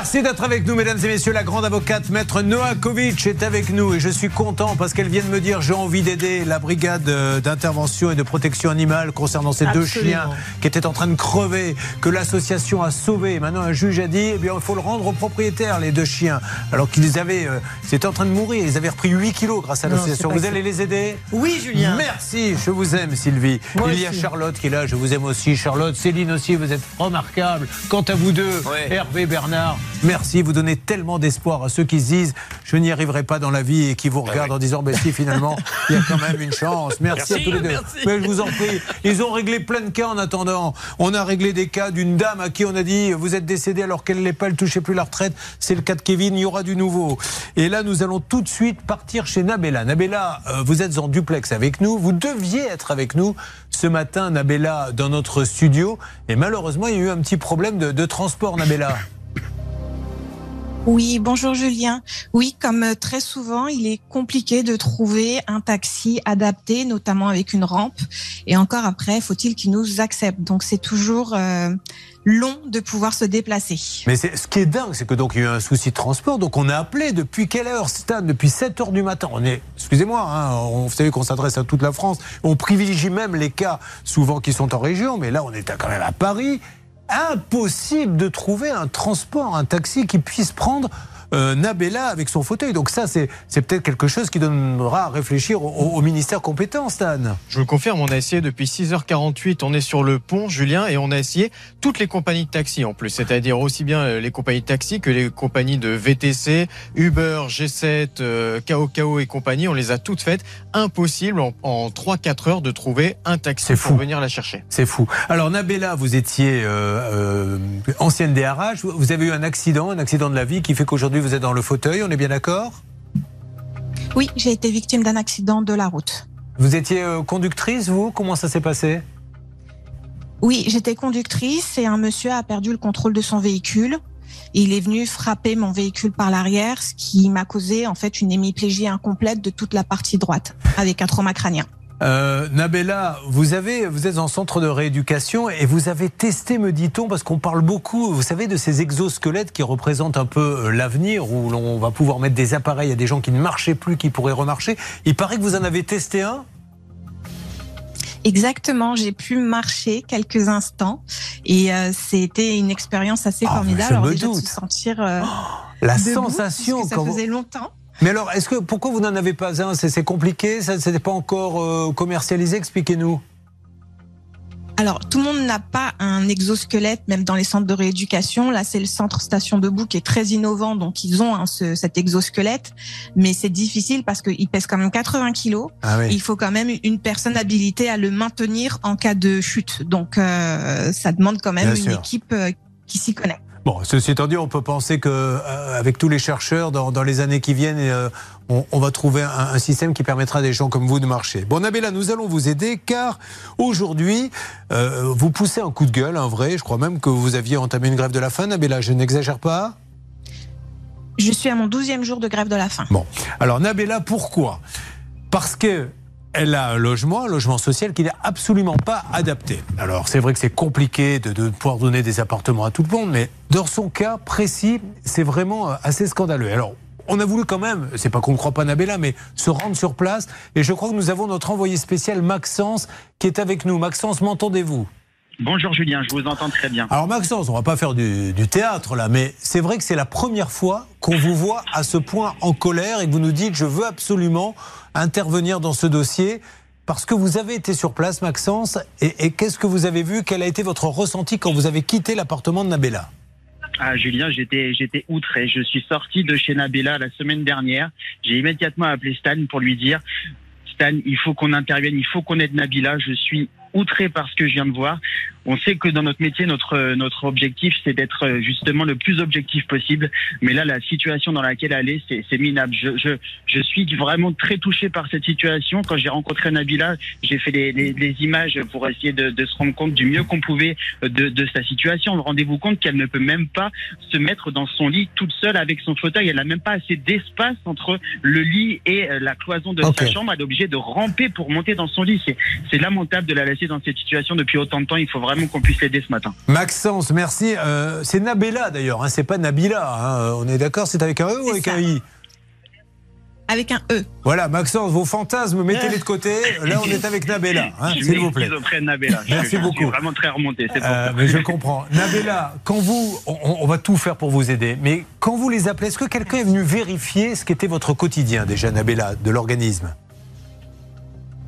Merci d'être avec nous, mesdames et messieurs. La grande avocate, maître Noakovic, est avec nous et je suis content parce qu'elle vient de me dire j'ai envie d'aider la brigade euh, d'intervention et de protection animale concernant ces deux chiens qui étaient en train de crever, que l'association a sauvé. Maintenant, un juge a dit eh bien, il faut le rendre aux propriétaires, les deux chiens. Alors qu'ils avaient, euh, étaient en train de mourir. Ils avaient repris 8 kilos grâce à l'association. Vous allez les aider Oui, Julien. Merci, je vous aime, Sylvie. il y a Charlotte qui est là, je vous aime aussi. Charlotte, Céline aussi, vous êtes remarquable. Quant à vous deux, Hervé, Bernard, Merci, vous donnez tellement d'espoir à ceux qui se disent je n'y arriverai pas dans la vie et qui vous regardent en disant ben si finalement il y a quand même une chance. Merci, à tous les deux. Mais je vous en prie, ils ont réglé plein de cas en attendant. On a réglé des cas d'une dame à qui on a dit vous êtes décédé alors qu'elle n'est pas, elle touchait plus la retraite. C'est le cas de Kevin, il y aura du nouveau. Et là nous allons tout de suite partir chez Nabella. Nabella, euh, vous êtes en duplex avec nous, vous deviez être avec nous ce matin, Nabella, dans notre studio. Et malheureusement, il y a eu un petit problème de, de transport, Nabella. Oui, bonjour Julien. Oui, comme euh, très souvent, il est compliqué de trouver un taxi adapté, notamment avec une rampe. Et encore après, faut-il qu'il nous accepte. Donc c'est toujours euh, long de pouvoir se déplacer. Mais ce qui est dingue, c'est que donc il y a eu un souci de transport. Donc on a appelé depuis quelle heure, Stan Depuis 7 heures du matin. On est, excusez-moi, hein, on, vous savez qu'on s'adresse à toute la France. On privilégie même les cas souvent qui sont en région, mais là on est quand même à Paris impossible de trouver un transport, un taxi qui puisse prendre euh, Nabella avec son fauteuil. Donc ça, c'est peut-être quelque chose qui donnera à réfléchir au, ministère compétent, Stan. Je vous confirme, on a essayé depuis 6h48, on est sur le pont, Julien, et on a essayé toutes les compagnies de taxi en plus, c'est-à-dire aussi bien euh, les compagnies de taxi que les compagnies de VTC, Uber, G7, euh, KOKO et compagnie, on les a toutes faites. Impossible en, 3-4 heures de trouver un taxi pour venir la chercher. C'est fou. Alors Nabella, vous étiez euh, ancienne DRH, vous avez eu un accident, un accident de la vie qui fait qu'aujourd'hui vous êtes dans le fauteuil, on est bien d'accord? Oui, j'ai été victime d'un accident de la route. Vous étiez euh, conductrice, vous? Comment ça s'est passé? Oui, j'étais conductrice et un monsieur a perdu le contrôle de son véhicule. Il est venu frapper mon véhicule par l'arrière, ce qui m'a causé en fait une hémiplégie incomplète de toute la partie droite, avec un trauma crânien. Euh, Nabella, vous avez, vous êtes en centre de rééducation et vous avez testé, me dit-on, parce qu'on parle beaucoup, vous savez, de ces exosquelettes qui représentent un peu euh, l'avenir, où l'on va pouvoir mettre des appareils à des gens qui ne marchaient plus, qui pourraient remarcher. Il paraît que vous en avez testé un? Exactement, j'ai pu marcher quelques instants et euh, c'était une expérience assez ah, formidable. Alors déjà de se sentir euh, oh, la sensation, ça faisait longtemps. Mais alors, est-ce que pourquoi vous n'en avez pas un? C'est compliqué, ça n'était pas encore euh, commercialisé? Expliquez-nous. Alors, tout le monde n'a pas un exosquelette, même dans les centres de rééducation. Là, c'est le centre Station Debout qui est très innovant, donc ils ont cet exosquelette, mais c'est difficile parce qu'il pèse quand même 80 kilos. Ah Il faut quand même une personne habilitée à le maintenir en cas de chute. Donc, euh, ça demande quand même une équipe euh, qui s'y connaît. Bon, ceci étant dit, on peut penser que euh, avec tous les chercheurs dans, les années qui viennent, euh, on, va trouver un, système qui permettra à des gens comme vous de marcher. Bon, Nabella, nous allons vous aider car aujourd'hui, euh, vous poussez un coup de gueule, un vrai. Je crois même que vous aviez entamé une grève de la faim. Nabella, je n'exagère pas. Je suis à mon douzième jour de grève de la faim. Bon, alors Nabella, pourquoi? Parce que elle a un logement, un logement social qui n'est absolument pas adapté. Alors c'est vrai que c'est compliqué de, pouvoir donner des appartements à tout le monde, mais dans son cas précis, c'est vraiment euh, assez scandaleux. Alors on a voulu quand même, c'est pas qu'on ne croit pas Nabella, mais se rendre sur place. Et je crois que nous avons notre envoyé spécial Maxence qui est avec nous. Maxence, m'entendez-vous? Bonjour Julien, je vous entends très bien. Alors Maxence, on va pas faire du, du théâtre là, mais c'est vrai que c'est la première fois qu'on vous voit à ce point en colère et que vous nous dites je veux absolument intervenir dans ce dossier parce que vous avez été sur place, Maxence, et, qu'est-ce que vous avez vu? Quel a été votre ressenti quand vous avez quitté l'appartement de Nabella? Ah, Julien, j'étais, j'étais outré. Je suis sorti de chez Nabella la semaine dernière. J'ai immédiatement appelé Stan pour lui dire Stan, il faut qu'on intervienne, il faut qu'on aide Nabila. Je suis outré par ce que je viens de voir. On sait que dans notre métier, notre notre objectif, c'est d'être euh, justement le plus objectif possible. Mais là, la situation dans laquelle elle est, c'est minable. Je, je, je suis vraiment très touché par cette situation. Quand j'ai rencontré Nabila, j'ai fait les, les, images pour essayer de, de, se rendre compte du mieux qu'on pouvait de, de sa situation. Rendez-vous compte qu'elle ne peut même pas se mettre dans son lit toute seule avec son fauteuil. Elle n'a même pas assez d'espace entre le lit et euh, la cloison de sa chambre. Elle est obligée de ramper pour monter dans son lit. C'est lamentable de la laisser dans cette situation depuis autant de temps. Il faut vraiment qu'on puisse l'aider ce matin. Maxence, merci. Euh, c'est Nabella d'ailleurs, hein, c'est pas Nabila. Hein. On est d'accord, c'est avec un E ou avec un I avec un E. Voilà, Maxence, vos fantasmes, mettez-les de côté. Là, on est avec Nabella, hein, s'il vous plaît. Nabella. Merci beaucoup. Je suis vraiment très remonté. Euh, mais je comprends. Nabella, quand vous, on, va tout faire pour vous aider, mais quand vous les appelez, est-ce que quelqu'un est venu vérifier ce qu'était votre quotidien déjà, Nabella, de l'organisme?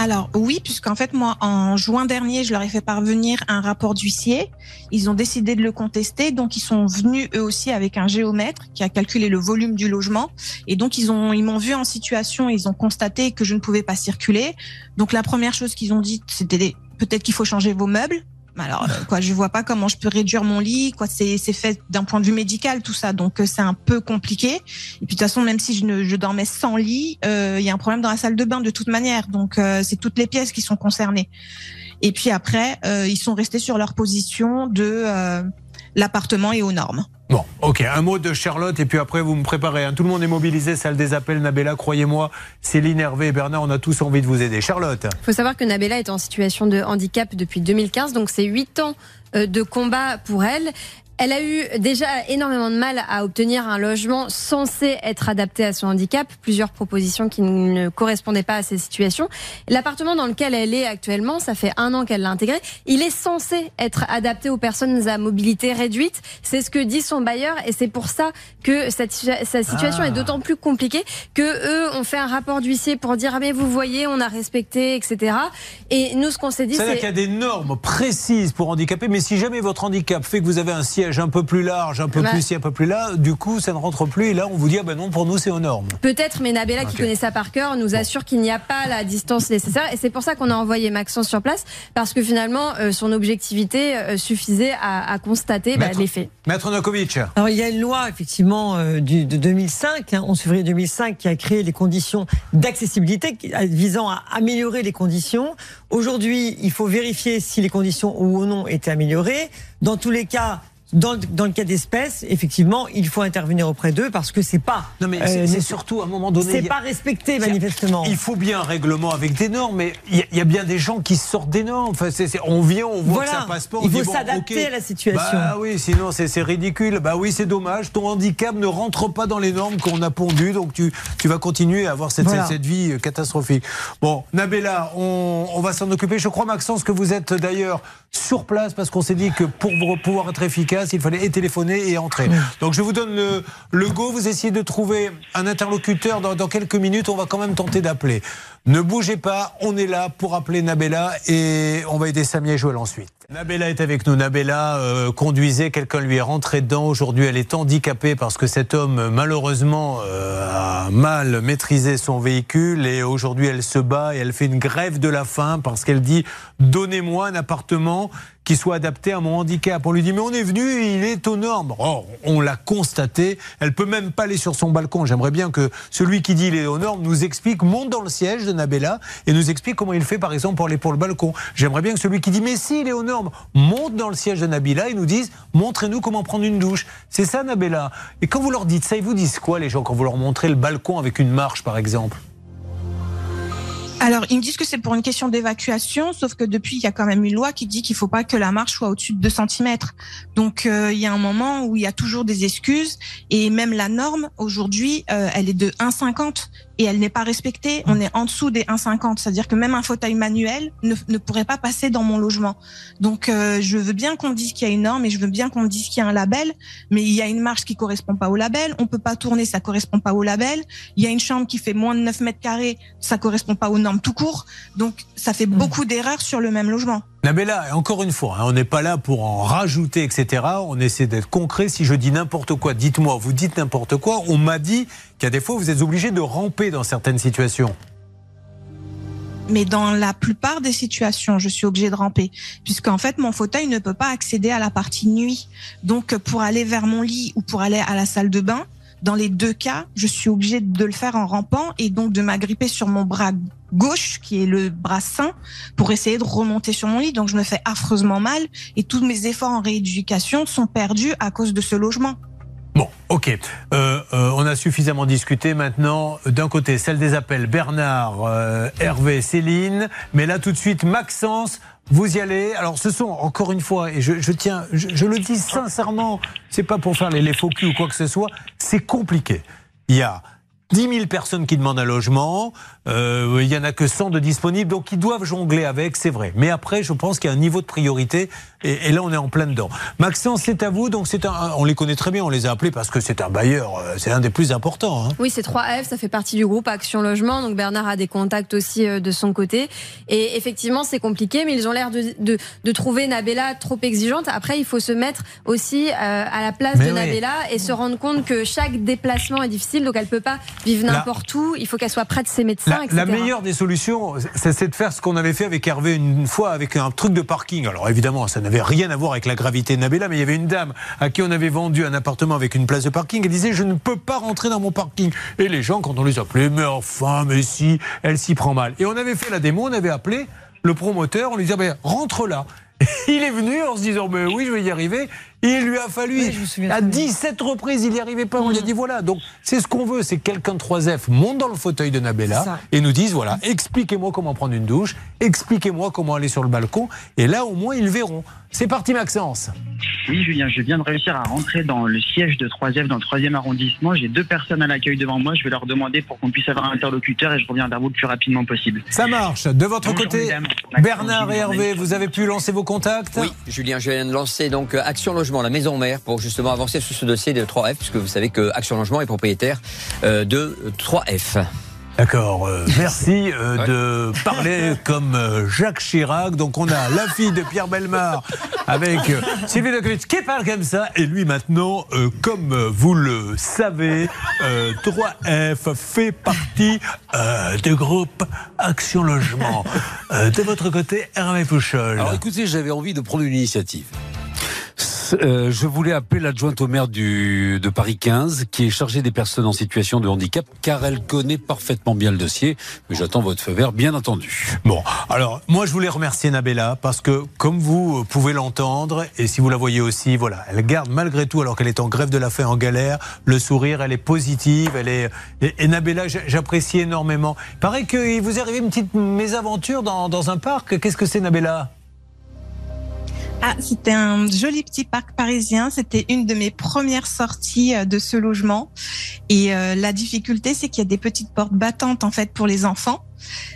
Alors oui, puisqu'en fait moi en juin dernier, je leur ai fait parvenir un rapport d'huissier. Ils ont décidé de le contester, donc ils sont venus eux aussi avec un géomètre qui a calculé le volume du logement et donc ils ont ils m'ont vu en situation, ils ont constaté que je ne pouvais pas circuler. Donc la première chose qu'ils ont dit, c'était peut-être qu'il faut changer vos meubles. Alors, euh, quoi, je vois pas comment je peux réduire mon lit. Quoi, c'est fait d'un point de vue médical tout ça, donc euh, c'est un peu compliqué. Et puis de toute façon, même si je, ne, je dormais sans lit, euh, il y a un problème dans la salle de bain de toute manière. Donc c'est toutes les pièces qui sont concernées. Et puis après, ils sont restés sur leur position de l'appartement est aux normes. Bon, ok, un mot de Charlotte et puis après vous me préparez. Hein. Tout le monde est mobilisé, salle des appels, Nabella, croyez-moi, Céline, Hervé et Bernard, on a tous envie de vous aider. Charlotte Il faut savoir que Nabella est en situation de handicap depuis 2015, donc c'est 8 ans euh, de combat pour elle. Elle a eu déjà énormément de mal à obtenir un logement censé être adapté à son handicap, plusieurs propositions qui ne correspondaient pas à ces situations. L'appartement dans lequel elle est actuellement, ça fait un an qu'elle l'a intégré, il est censé être adapté aux personnes à mobilité réduite. C'est ce que dit son bailleur et c'est pour ça que sa situation est ah. d'autant plus compliquée que eux ont fait un rapport d'huissier pour dire ah mais vous voyez on a respecté etc. Et nous ce qu'on s'est dit c'est qu'il y a des normes précises pour handicapés, mais si jamais votre handicap fait que vous avez un siège un peu plus large, un peu plus ici, un peu plus là, du coup, ça ne rentre plus. Et là, on vous dit, ah ben non, pour nous, c'est aux normes. Peut-être, mais Nabella, qui connaît ça par cœur, nous assure qu'il n'y a pas la distance nécessaire. Et c'est pour ça qu'on a envoyé Maxence sur place, parce que finalement, euh, son objectivité euh, suffisait à, constater bah, les faits. Maître Nokovic. Alors, il y a une loi, effectivement, euh, du, de 2005, 11 hein, février 2005, qui a créé les conditions d'accessibilité visant à améliorer les conditions. Aujourd'hui, il faut vérifier si les conditions ou non étaient améliorées. Dans tous les cas, dans, dans, le cas d'espèce, effectivement, il faut intervenir auprès d'eux parce que c'est pas. Non, mais c'est euh, surtout à un moment donné. C'est pas respecté manifestement. Il faut bien un règlement avec des normes, mais il y, a bien des gens qui sortent des normes. Enfin, on vient, on voit que ça passe pas. il faut s'adapter à la situation. Bah oui, sinon c'est ridicule. Bah oui, c'est dommage. Ton handicap ne rentre pas dans les normes qu'on a pondues, donc tu, tu vas continuer à avoir cette, cette, vie euh, catastrophique. Bon, Nabella, on, on va s'en occuper. Je crois, Maxence, que vous êtes d'ailleurs sur place parce qu'on s'est dit que pour pouvoir être efficace, il fallait téléphoner et entrer. Donc je vous donne le, go, vous essayez de trouver un interlocuteur dans, dans quelques minutes, on va quand même tenter d'appeler. Ne bougez pas, on est là pour appeler Nabella et on va aider Samia et Joël ensuite. Nabella est avec nous. Nabella euh, conduisait, quelqu'un lui est rentré dedans. Aujourd'hui, elle est handicapée parce que cet homme, malheureusement, euh, a mal maîtrisé son véhicule et aujourd'hui, elle se bat et elle fait une grève de la faim parce qu'elle dit Donnez-moi un appartement qui soit adapté à mon handicap. On lui dit mais on est venu, il est aux normes. Or, on l'a constaté. Elle peut même pas aller sur son balcon. J'aimerais bien que celui qui dit il est aux normes nous explique, monte dans le siège de Nabella et nous explique comment il fait par exemple pour aller pour le balcon. J'aimerais bien que celui qui dit mais si il est aux normes monte dans le siège de Nabila et nous dise montrez-nous comment prendre une douche. C'est ça Nabella. Et quand vous leur dites ça, ils vous disent quoi les gens quand vous leur montrez le balcon avec une marche par exemple? Alors, ils me disent que c'est pour une question d'évacuation, sauf que depuis, il y a quand même une loi qui dit qu'il faut pas que la marche soit au-dessus de 2 cm. Donc, euh, il y a un moment où il y a toujours des excuses, et même la norme, aujourd'hui, euh, elle est de 1,50 et elle n'est pas respectée. On est en dessous des 1,50, c'est-à-dire que même un fauteuil manuel ne, ne, pourrait pas passer dans mon logement. Donc, euh, je veux bien qu'on dise qu'il y a une norme, et je veux bien qu'on dise qu'il y a un label, mais il y a une marche qui correspond pas au label. On peut pas tourner, ça correspond pas au label. Il y a une chambre qui fait moins de 9 mètres carrés, ça correspond pas aux normes tout court. Donc ça fait beaucoup d'erreurs sur le même logement. Nabella, encore une fois, hein, on n'est pas là pour en rajouter, etc. On essaie d'être concret. Si je dis n'importe quoi, dites-moi, vous dites n'importe quoi. On m'a dit qu'à des fois, vous êtes obligé de ramper dans certaines situations. Mais dans la plupart des situations, je suis obligée de ramper, puisqu'en fait, mon fauteuil ne peut pas accéder à la partie nuit. Donc, pour aller vers mon lit ou pour aller à la salle de bain, dans les deux cas, je suis obligée de le faire en rampant et donc de m'agripper sur mon bras gauche, qui est le bras sain, pour essayer de remonter sur mon lit. Donc je me fais affreusement mal et tous mes efforts en rééducation sont perdus à cause de ce logement. Bon, ok. Euh, euh, on a suffisamment discuté maintenant. D'un côté, celle des appels, Bernard, euh, Hervé, Céline. Mais là, tout de suite, Maxence, vous y allez. Alors, ce sont, encore une fois, et je, tiens, je, le dis sincèrement, c'est pas pour faire les, les faux culs ou quoi que ce soit, c'est compliqué. Il y a 10 000 personnes qui demandent un logement, euh, il y en a que 100 de disponibles, donc ils doivent jongler avec, c'est vrai. Mais après, je pense qu'il y a un niveau de priorité, et, là, on est en plein dedans. Maxence, c'est à vous, donc c'est un, on les connaît très bien, on les a appelés parce que c'est un bailleur, euh, c'est un des plus importants. Hein. Oui, c'est 3F, ça fait partie du groupe Action Logement, donc Bernard a des contacts aussi euh, de son côté. Et effectivement, c'est compliqué, mais ils ont l'air de, de, de, trouver Nabella trop exigeante. Après, il faut se mettre aussi à la place de Nabella et se rendre compte que chaque déplacement est difficile, donc elle peut pas vivre n'importe où, il faut qu'elle soit près de ses médecins. La, meilleure des solutions, c'est de faire ce qu'on avait fait avec Hervé une fois avec un truc de parking. Alors évidemment, ça n'avait rien à voir avec la gravité de Nabella, mais il y avait une dame à qui on avait vendu un appartement avec une place de parking. Elle disait Je ne peux pas rentrer dans mon parking. Et les gens, quand on les appelait, mais enfin, mais si, elle s'y prend mal. Et on avait fait la démo, on avait appelé le promoteur, on lui disait ben, Rentre là. Il est venu en se disant mais oui je vais y arriver il lui a fallu, à 17 reprises, il n'y arrivait pas. On lui a dit voilà. Donc, c'est ce qu'on veut c'est que quelqu'un de 3F monte dans le fauteuil de Nabella et nous dise voilà, expliquez-moi comment prendre une douche, expliquez-moi comment aller sur le balcon. Et là, au moins, ils verront. C'est parti, Maxence. Oui, Julien, je viens de réussir à rentrer dans le siège de 3F, dans le 3e arrondissement. J'ai deux personnes à l'accueil devant moi. Je vais leur demander pour qu'on puisse avoir un interlocuteur et je reviens vers vous le plus rapidement possible. Ça marche. De votre côté, Bernard et Hervé, vous avez pu lancer vos contacts Oui, Julien, je viens de lancer donc euh, Action Logement la maison mère, pour justement avancer sur ce dossier de 3F, puisque vous savez que Action Logement est propriétaire euh, de 3F. D'accord, euh, merci euh, de parler comme Jacques Chirac. Donc on a la fille de Pierre Belmar avec Sylvie Decovitch qui parle comme ça. Et lui maintenant, comme vous le savez, 3F fait partie du groupe Action Logement. de votre côté, Hervé Pouchol. Alors écoutez, j'avais envie de prendre une initiative. Euh, je voulais appeler l'adjointe au maire de Paris 15, qui est chargée des personnes en situation de handicap, car elle connaît parfaitement bien le dossier. Mais j'attends votre feu vert, bien entendu. Bon, alors moi je voulais remercier Nabella, parce que comme vous pouvez l'entendre, et si vous la voyez aussi, voilà, elle garde malgré tout, alors qu'elle est en grève de la faim, en galère, le sourire, elle est positive, elle est... Et, Nabella, j'apprécie énormément. Il paraît qu'il vous est arrivé une petite mésaventure dans un parc. Qu'est-ce que c'est Nabella? Ah, c'était un joli petit parc parisien. C'était une de mes premières sorties euh, de ce logement. Et euh, la difficulté, c'est qu'il y a des petites portes battantes en fait pour les enfants.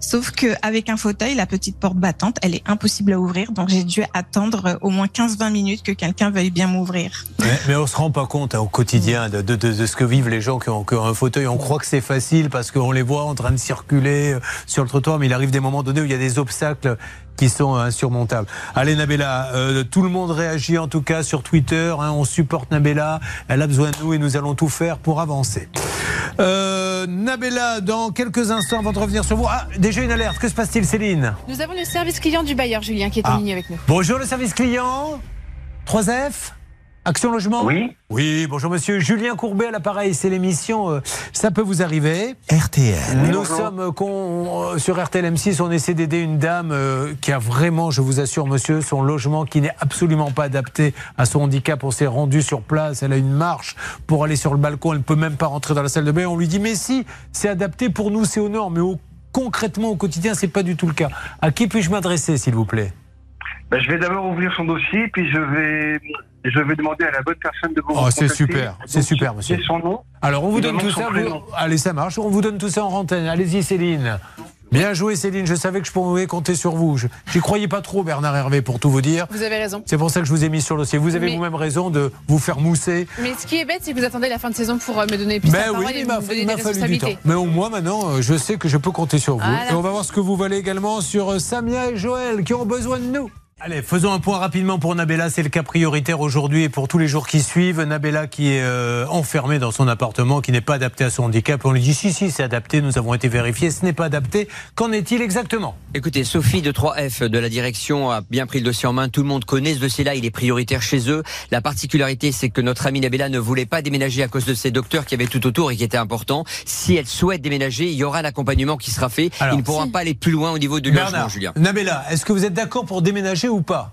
Sauf qu'avec un fauteuil, la petite porte battante, elle est impossible à ouvrir. Donc j'ai dû attendre euh, au moins 15-20 minutes que quelqu'un veuille bien m'ouvrir. Mais, on se rend pas compte hein, au quotidien de, de, de, ce que vivent les gens qui ont, qui ont un fauteuil. On croit que c'est facile parce qu'on les voit en train de circuler sur le trottoir, mais il arrive des moments donnés où il y a des obstacles qui sont insurmontables. Allez Nabella, euh, tout le monde réagit en tout cas sur Twitter, hein, on supporte Nabella, elle a besoin de nous et nous allons tout faire pour avancer. Euh, Nabella, dans quelques instants, avant de revenir sur vous, ah, déjà une alerte, que se passe-t-il Céline Nous avons le service client du bailleur Julien qui est en ah. ligne avec nous. Bonjour le service client 3F Action Logement Oui. Oui, bonjour monsieur. Julien Courbet à l'appareil, c'est l'émission euh, Ça peut vous arriver. RTL. Nous sommes euh, euh, sur RTL M6, on essaie d'aider une dame qui a vraiment, je vous assure monsieur, son logement qui n'est absolument pas adapté à son handicap. On s'est rendu sur place, elle a une marche pour aller sur le balcon, elle ne peut même pas rentrer dans la salle de bain. On lui dit mais si, c'est adapté pour nous, c'est au nord, mais concrètement au quotidien, c'est pas du tout le cas. À qui puis-je m'adresser s'il vous plaît? Ben, je vais d'abord ouvrir son dossier, puis je vais, je vais demander à la bonne personne de vous Oh, c'est super, c'est super, monsieur. son nom. Alors, on vous donne tout ça. Allez, ça marche. On vous donne tout ça en antenne. Allez-y, Céline. Bien joué Céline, je savais que je pouvais compter sur vous. J'y croyais pas trop Bernard Hervé pour tout vous dire. Vous avez raison. C'est pour ça que je vous ai mis sur le dossier. Vous avez vous-même raison de vous faire mousser. Mais ce qui est bête, c'est que vous attendez la fin de saison pour euh, me donner plus de ben oui, il m'a fallu du temps. Mais au moins maintenant, euh, je sais que je peux compter sur vous. Et on va voir ce que vous valez également sur euh, Samia et Joël qui ont besoin de nous. Allez, faisons un point rapidement pour Nabella. C'est le cas prioritaire aujourd'hui et pour tous les jours qui suivent. Nabella qui est euh, enfermée dans son appartement, qui n'est pas adapté à son handicap. On lui dit si, si, c'est adapté. Nous avons été vérifiés. Ce n'est pas adapté. Qu'en est-il exactement? Écoutez, Sophie de 3F de la direction a bien pris le dossier en main. Tout le monde connaît ce dossier-là. Il est prioritaire chez eux. La particularité, c'est que notre amie Nabella ne voulait pas déménager à cause de ses docteurs qui avaient tout autour et qui étaient importants. Si elle souhaite déménager, il y aura l'accompagnement qui sera fait. il ne pourra pas aller plus loin au niveau du logement, Julien. Nabella, est-ce que vous êtes d'accord pour déménager ou pas?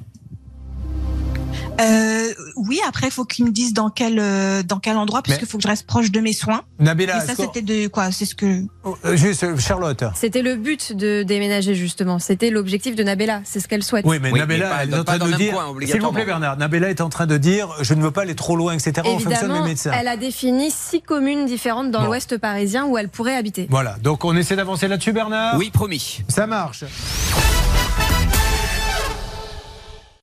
Euh, oui, après, il faut qu'ils me disent dans quel, euh, dans quel endroit, puisqu'il faut que je reste proche de mes soins. Nabila, Et ça, c'était de quoi? C'est ce que. Oh, euh, juste, Charlotte. C'était le but de déménager, justement. C'était l'objectif de Nabella. C'est ce qu'elle souhaite. Oui, mais Nabella elle est en train de dire. S'il vous plaît, Bernard. Nabella est en train de dire je ne veux pas aller trop loin, etc. en fonction de mes médecins. Elle a défini six communes différentes dans l'ouest parisien où elle pourrait habiter. Voilà. Donc, on essaie d'avancer là-dessus, Bernard? Oui, promis. Ça marche.